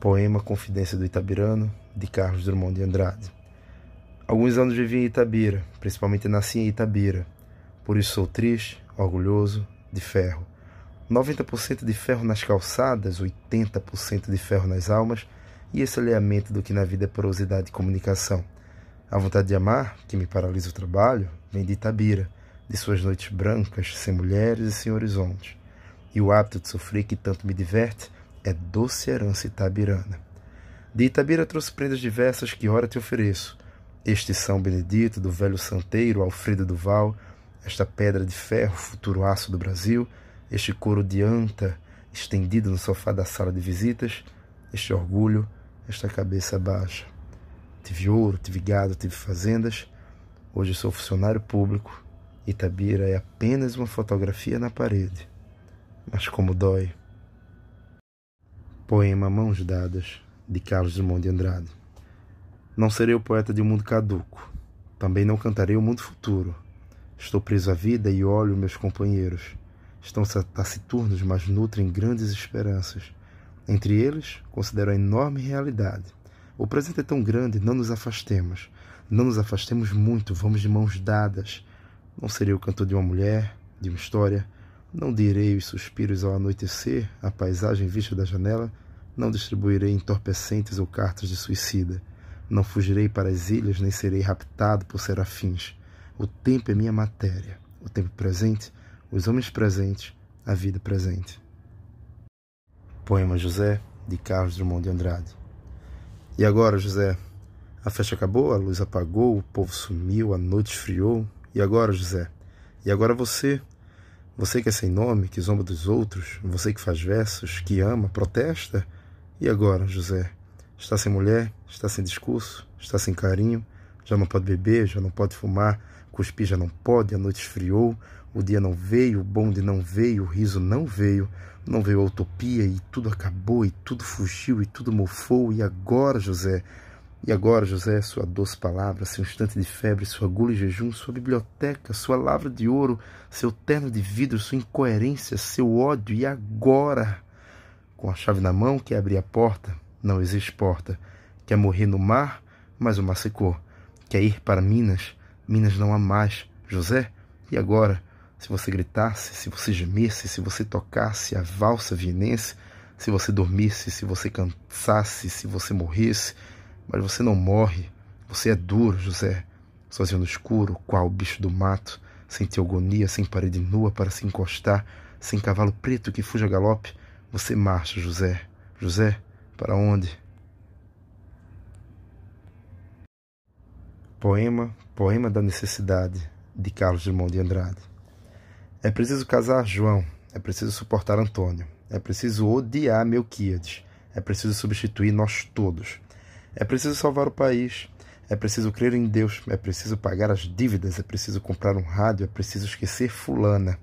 Poema Confidência do Itabirano, de Carlos Drummond de Andrade. Alguns anos vivi em Itabira, principalmente nasci em Itabira. Por isso sou triste, orgulhoso, de ferro. 90% de ferro nas calçadas, 80% de ferro nas almas, e esse alinhamento do que na vida é porosidade e comunicação. A vontade de amar, que me paralisa o trabalho, vem de Itabira, de suas noites brancas, sem mulheres e sem horizontes. E o hábito de sofrer que tanto me diverte é doce herança itabirana. De Itabira trouxe prendas diversas que ora te ofereço. Este São Benedito, do velho santeiro Alfredo Duval, esta pedra de ferro, futuro aço do Brasil, este couro de anta estendido no sofá da sala de visitas, este orgulho, esta cabeça baixa. Tive ouro, tive gado, tive fazendas. Hoje sou funcionário público. Itabira é apenas uma fotografia na parede. Mas como dói. Poema Mãos Dadas, de Carlos Drummond de Andrade. Não serei o poeta de um mundo caduco. Também não cantarei o mundo futuro. Estou preso à vida e olho meus companheiros. Estão taciturnos, mas nutrem grandes esperanças. Entre eles, considero a enorme realidade. O presente é tão grande, não nos afastemos. Não nos afastemos muito, vamos de mãos dadas. Não serei o cantor de uma mulher, de uma história, não direi os suspiros ao anoitecer, a paisagem vista da janela, não distribuirei entorpecentes ou cartas de suicida. Não fugirei para as ilhas, nem serei raptado por serafins. O tempo é minha matéria, o tempo presente, os homens presentes, a vida presente. Poema José, de Carlos Drummond de Andrade. E agora, José? A festa acabou, a luz apagou, o povo sumiu, a noite esfriou. E agora, José? E agora você? Você que é sem nome, que zomba dos outros, você que faz versos, que ama, protesta? E agora, José? Está sem mulher, está sem discurso, está sem carinho, já não pode beber, já não pode fumar, cuspir já não pode, a noite esfriou, o dia não veio, o bonde não veio, o riso não veio, não veio a utopia? E tudo acabou? E tudo fugiu? E tudo mofou. E agora, José? E agora, José, sua doce palavra, seu instante de febre, sua agulha e jejum, sua biblioteca, sua lavra de ouro, seu terno de vidro, sua incoerência, seu ódio. E agora? Com a chave na mão, quer abrir a porta? Não existe porta. Quer morrer no mar? Mas o mar secou. Quer ir para Minas? Minas não há mais. José? E agora? Se você gritasse, se você gemesse, se você tocasse a valsa vienense, se você dormisse, se você cansasse, se você morresse, mas você não morre. Você é duro, José. Sozinho no escuro, qual bicho do mato, sem teogonia, sem parede nua para se encostar, sem cavalo preto que fuja a galope, você marcha, José. José, para onde? Poema, Poema da Necessidade, de Carlos Drummond de Andrade. É preciso casar João, é preciso suportar Antônio, é preciso odiar Melquíades, é preciso substituir nós todos. É preciso salvar o país. É preciso crer em Deus. É preciso pagar as dívidas. É preciso comprar um rádio. É preciso esquecer Fulana.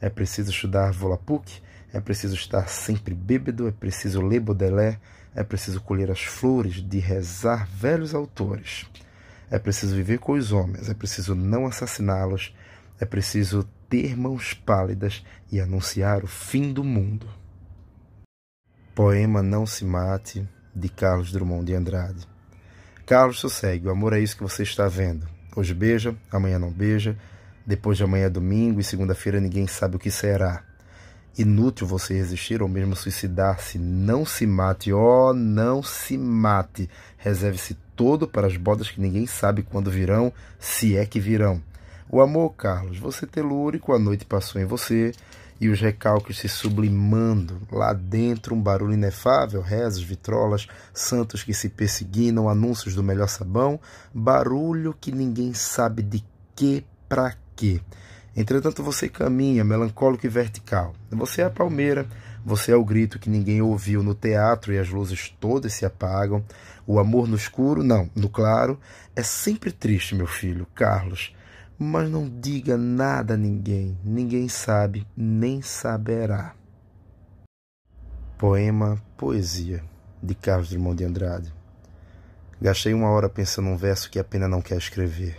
É preciso estudar Volapük. É preciso estar sempre bêbado. É preciso ler Baudelaire. É preciso colher as flores de rezar velhos autores. É preciso viver com os homens. É preciso não assassiná-los. É preciso ter mãos pálidas e anunciar o fim do mundo. Poema Não Se Mate de Carlos Drummond de Andrade. Carlos sossegue, o amor é isso que você está vendo. Hoje beija, amanhã não beija, depois de amanhã é domingo e segunda-feira ninguém sabe o que será. Inútil você resistir ou mesmo suicidar-se. Não se mate, ó, oh, não se mate. Reserve-se todo para as bodas que ninguém sabe quando virão, se é que virão. O amor, Carlos, você telúrico, a noite passou em você, e os recalques se sublimando. Lá dentro, um barulho inefável, rezas, vitrolas, santos que se perseguinam, anúncios do melhor sabão, barulho que ninguém sabe de que para quê. Entretanto, você caminha, melancólico e vertical. Você é a palmeira, você é o grito que ninguém ouviu no teatro e as luzes todas se apagam. O amor no escuro, não, no claro, é sempre triste, meu filho, Carlos mas não diga nada a ninguém, ninguém sabe, nem saberá. Poema Poesia, de Carlos Drummond de Andrade. Gastei uma hora pensando num verso que a pena não quer escrever.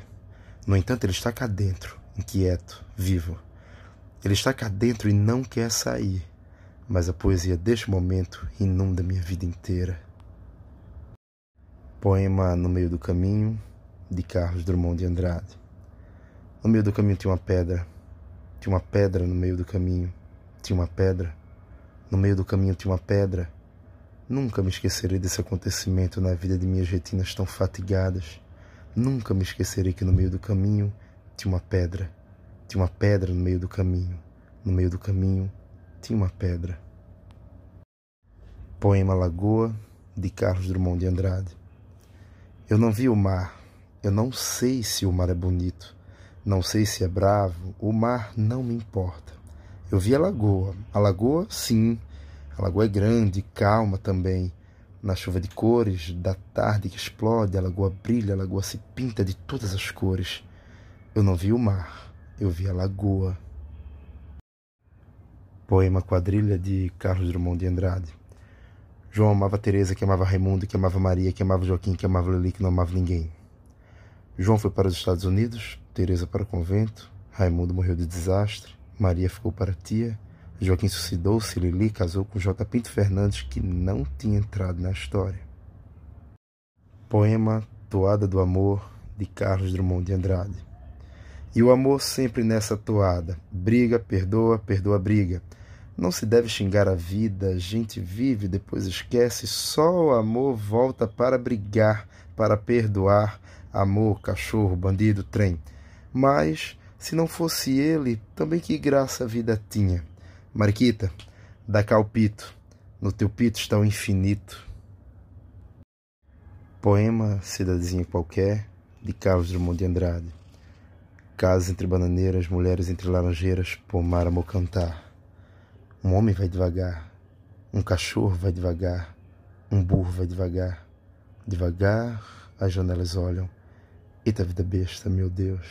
No entanto, ele está cá dentro, inquieto, vivo. Ele está cá dentro e não quer sair. Mas a poesia deste momento inunda minha vida inteira. Poema No Meio do Caminho, de Carlos Drummond de Andrade. No meio do caminho tinha uma pedra. Tinha uma pedra no meio do caminho. Tinha uma pedra. No meio do caminho tinha uma pedra. Nunca me esquecerei desse acontecimento na vida de minhas retinas tão fatigadas. Nunca me esquecerei que no meio do caminho tinha uma pedra. Tinha uma pedra no meio do caminho. No meio do caminho tinha uma pedra. Poema Lagoa, de Carlos Drummond de Andrade. Eu não vi o mar. Eu não sei se o mar é bonito. Não sei se é bravo. O mar não me importa. Eu vi a lagoa. A lagoa, sim. A lagoa é grande, calma também. Na chuva de cores, da tarde que explode, a lagoa brilha, a lagoa se pinta de todas as cores. Eu não vi o mar. Eu vi a lagoa. Poema Quadrilha de Carlos Drummond de Andrade. João amava Teresa, que amava Raimundo, que amava Maria, que amava Joaquim, que amava Lili, que não amava ninguém. João foi para os Estados Unidos, Teresa para o convento, Raimundo morreu de desastre, Maria ficou para tia, Joaquim suicidou-se, Lili casou com J. Pinto Fernandes, que não tinha entrado na história. Poema Toada do Amor, de Carlos Drummond de Andrade. E o amor sempre nessa toada. Briga, perdoa, perdoa, briga. Não se deve xingar a vida, a gente vive, depois esquece, só o amor volta para brigar, para perdoar. Amor, cachorro, bandido, trem. Mas, se não fosse ele, também que graça a vida tinha. Mariquita, dá cá o pito, no teu pito está o infinito. Poema Cidadezinha Qualquer, de Carlos Drummond de Andrade. Casas entre bananeiras, mulheres entre laranjeiras, pomar amor cantar. Um homem vai devagar, um cachorro vai devagar, um burro vai devagar. Devagar as janelas olham. Eita vida besta, meu Deus.